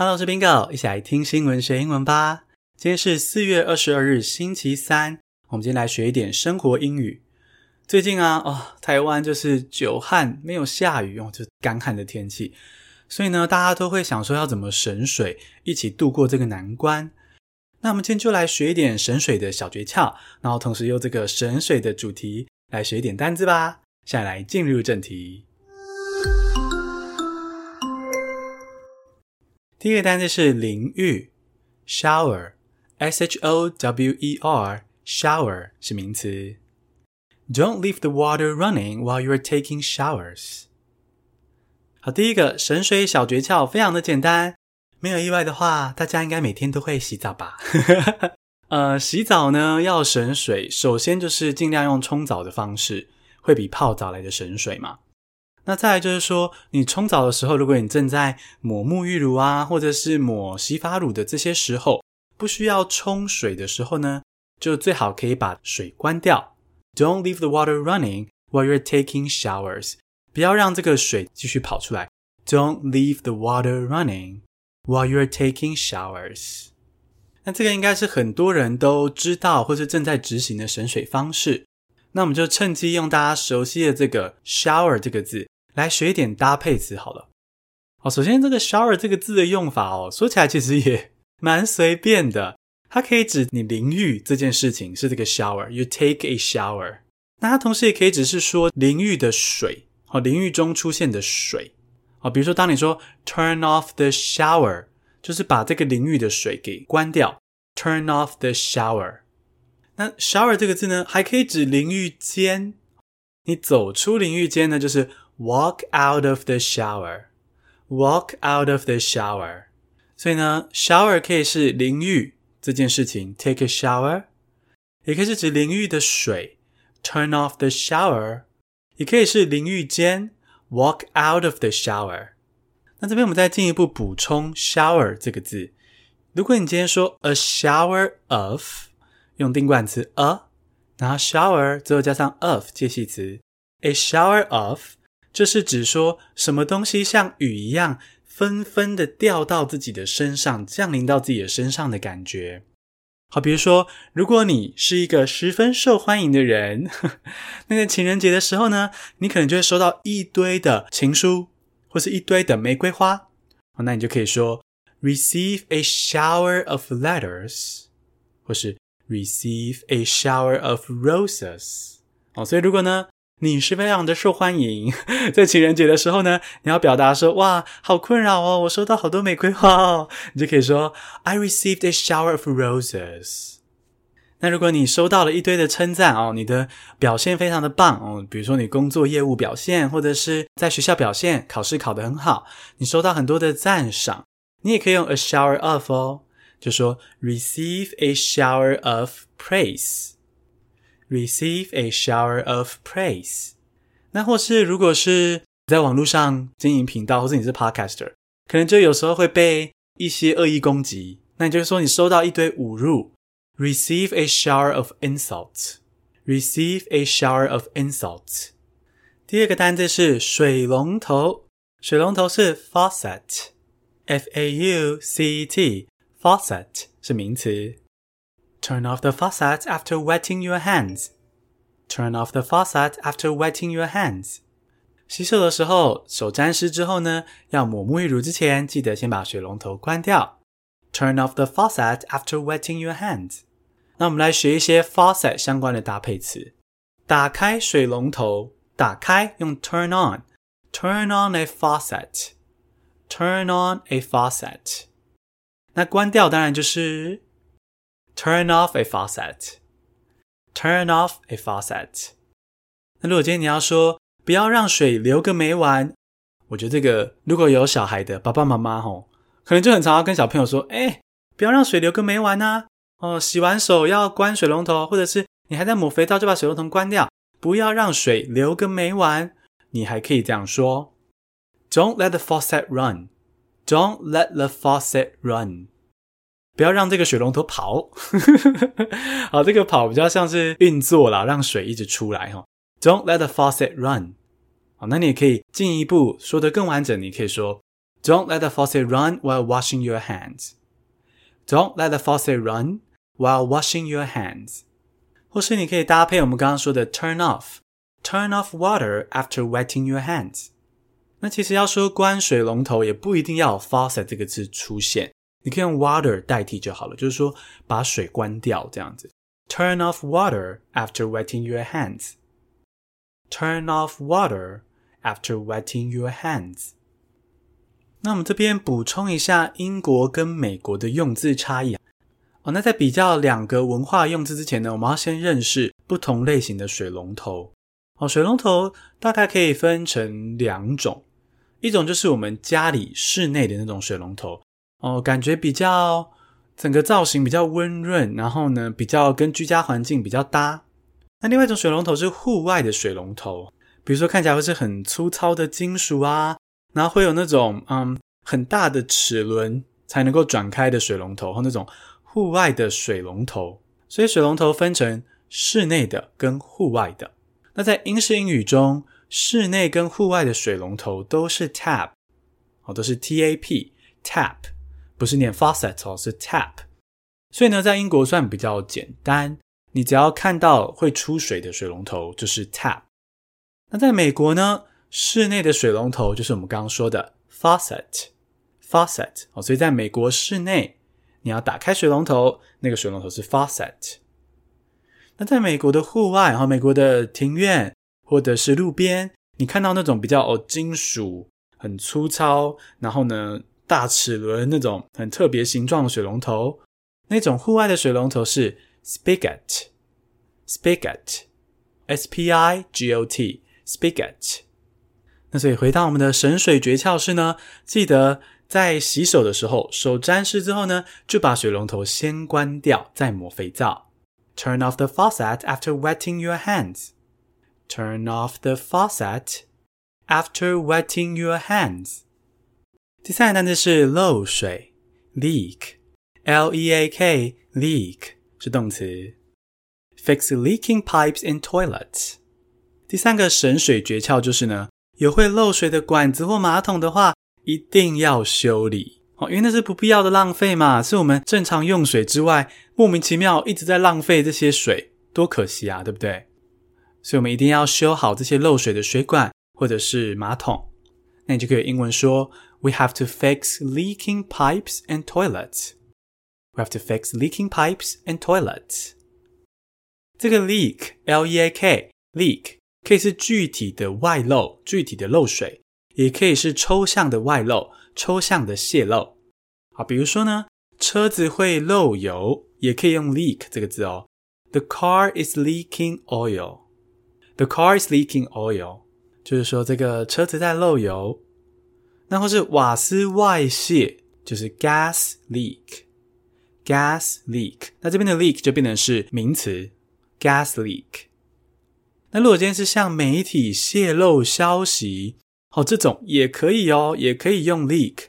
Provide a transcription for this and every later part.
Hello，我是 Bingo，一起来听新闻学英文吧。今天是四月二十二日，星期三。我们今天来学一点生活英语。最近啊，哦，台湾就是久旱，没有下雨，哦，就是干旱的天气。所以呢，大家都会想说要怎么省水，一起度过这个难关。那我们今天就来学一点省水的小诀窍，然后同时用这个省水的主题来学一点单字吧。现在来进入正题。第一个单词是淋浴，shower，s h o w e r，shower 是名词。Don't leave the water running while you are taking showers。好，第一个省水小诀窍非常的简单，没有意外的话，大家应该每天都会洗澡吧？呃，洗澡呢要省水，首先就是尽量用冲澡的方式，会比泡澡来的省水嘛。那再来就是说，你冲澡的时候，如果你正在抹沐浴乳啊，或者是抹洗发乳的这些时候，不需要冲水的时候呢，就最好可以把水关掉。Don't leave the water running while you're taking showers。不要让这个水继续跑出来。Don't leave the water running while you're taking showers。那这个应该是很多人都知道或是正在执行的省水方式。那我们就趁机用大家熟悉的这个 shower 这个字。来学一点搭配词好了。哦，首先这个 shower 这个字的用法哦，说起来其实也蛮随便的。它可以指你淋浴这件事情是这个 shower，you take a shower。那它同时也可以只是说淋浴的水，哦，淋浴中出现的水。哦，比如说当你说 turn off the shower，就是把这个淋浴的水给关掉，turn off the shower。那 shower 这个字呢，还可以指淋浴间。你走出淋浴间呢，就是。Walk out of the shower. Walk out of the shower. 所以呢，shower 可以是淋浴这件事情，take a shower，也可以是指淋浴的水，turn off the shower，也可以是淋浴间，walk out of the shower。那这边我们再进一步补充 shower 这个字。如果你今天说 a shower of，用定冠词 a，然后 shower 最后加上 of 介系词，a shower of。 这是指说什么东西像雨一样纷纷的掉到自己的身上，降临到自己的身上的感觉。好，比如说，如果你是一个十分受欢迎的人，那个情人节的时候呢，你可能就会收到一堆的情书，或是一堆的玫瑰花。好，那你就可以说 receive a shower of letters，或是 receive a shower of roses。好，所以如果呢，你是非常的受欢迎，在情人节的时候呢，你要表达说，哇，好困扰哦，我收到好多玫瑰花哦，你就可以说 I received a shower of roses。那如果你收到了一堆的称赞哦，你的表现非常的棒哦，比如说你工作业务表现，或者是在学校表现，考试考得很好，你收到很多的赞赏，你也可以用 a shower of 哦，就说 receive a shower of praise。Receive a shower of praise。那或是如果是在网络上经营频道，或是你是 podcaster，可能就有时候会被一些恶意攻击。那你就是说你收到一堆侮辱，Receive a shower of insults。Receive a shower of insults。第二个单字是水龙头，水龙头是 faucet，F A U C E T，faucet 是名词。 Turn off the faucet after wetting your hands. Turn off the faucet after wetting your hands. 洗手的时候，手沾湿之后呢，要抹沐浴乳之前，记得先把水龙头关掉。Turn off the faucet after wetting your hands. 那我们来学一些 faucet 相关的搭配词。打开水龙头，打开用 turn on。Turn on a faucet. Turn on a faucet. 那关掉当然就是。 Turn off a faucet. Turn off a faucet. 那如果今天你要说不要让水流个没完，我觉得这个如果有小孩的爸爸妈妈吼，可能就很常要跟小朋友说：“哎，不要让水流个没完呐！哦，洗完手要关水龙头，或者是你还在抹肥皂就把水龙头关掉，不要让水流个没完。”你还可以这样说：“Don't let the faucet run. Don't let the faucet run.” 不要让这个水龙头跑，好，这个跑比较像是运作啦，让水一直出来哈。Don't let the faucet run。好，那你也可以进一步说得更完整，你可以说 Don't let the faucet run while washing your hands. Don't let the faucet run while washing your hands. 或是你可以搭配我们刚刚说的 turn off, turn off water after wetting your hands. 那其实要说关水龙头，也不一定要有 faucet 这个字出现，你可以用 water 代替就好了，就是说把水关掉这样子。Turn off water after wetting your hands. Turn off water after wetting your hands. 那我们这边补充一下英国跟美国的用字差异。哦，那在比较两个文化用字之前呢，我们要先认识不同类型的水龙头。哦，水龙头大概可以分成两种。一种就是我们家里室内的那种水龙头，哦，感觉比较整个造型比较温润，然后呢，比较跟居家环境比较搭。那另外一种水龙头是户外的水龙头，比如说看起来会是很粗糙的金属啊，然后会有那种嗯很大的齿轮才能够转开的水龙头，和那种户外的水龙头。所以水龙头分成室内的跟户外的。那在英式英语中，室内跟户外的水龙头都是 tap，哦，都是 T A P，tap，不是念 faucet 哦，是 tap。所以呢，在英国算比较简单，你只要看到会出水的水龙头就是 tap。那在美国呢，室内的水龙头就是我们刚刚说的 faucet，faucet 哦，所以在美国室内，你要打开水龙头，那个水龙头是 faucet。那在美国的户外，然后美国的庭院。或者是路边，你看到那种比较哦金属很粗糙，然后呢大齿轮那种很特别形状的水龙头，那种户外的水龙头是 spigot，spigot，s p i g o t，spigot。那所以回到我们的省水诀窍是呢，记得在洗手的时候，手沾湿之后呢，就把水龙头先关掉，再抹肥皂。Turn off the faucet after wetting your hands. Turn off the faucet after wetting your hands. 第三个单词是漏水，leak，L-E-A-K，leak 是动词。Fix leaking pipes in toilets。第三个省水诀窍就是呢，有会漏水的管子或马桶的话，一定要修理哦，因为那是不必要的浪费嘛，是我们正常用水之外，莫名其妙一直在浪费这些水，多可惜啊，对不对？所以我们一定要修好这些漏水的水管或者是马桶，那你就可以英文说：We have to fix leaking pipes and toilets. We have to fix leaking pipes and toilets. 这个 leak, L-E-A-K, leak 可以是具体的外漏，具体的漏水，也可以是抽象的外漏，抽象的泄漏。好，比如说呢，车子会漏油，也可以用 leak 这个字哦。The car is leaking oil. The car is leaking oil， 就是说这个车子在漏油。那或是瓦斯外泄，就是 gas leak，gas leak。那这边的 leak 就变成是名词，gas leak。那如果今天是向媒体泄露消息，哦，这种也可以哦，也可以用 leak，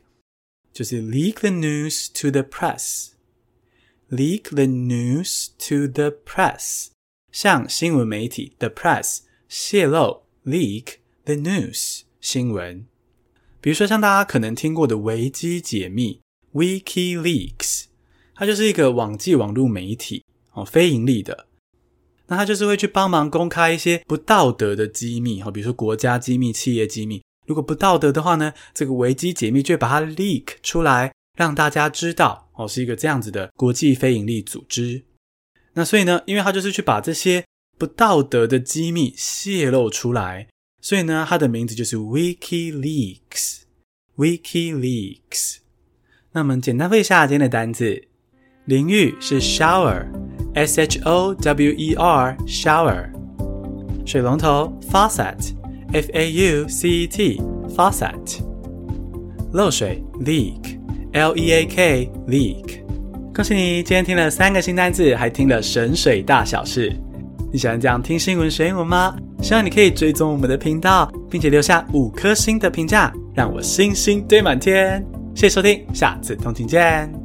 就是 leak the news to the press，leak the news to the press。向新闻媒体 the press 泄露 leak the news 新闻，比如说像大家可能听过的维基解密 WikiLeaks，它就是一个网际网络媒体哦，非盈利的。那它就是会去帮忙公开一些不道德的机密哦，比如说国家机密、企业机密。如果不道德的话呢，这个维基解密就会把它 leak 出来，让大家知道哦，是一个这样子的国际非盈利组织。那所以呢，因为他就是去把这些不道德的机密泄露出来，所以呢，它的名字就是 WikiLeaks。WikiLeaks。那我们简单背一下今天的单词：淋浴是 shower，S H O W E R，shower；水龙头 faucet，F A U C E T，faucet；漏水 leak，L E A K，leak。恭喜你，今天听了三个新单词，还听了省水大小事。你喜欢这样听新闻学英文吗？希望你可以追踪我们的频道，并且留下五颗星的评价，让我星星堆满天。谢谢收听，下次通勤见。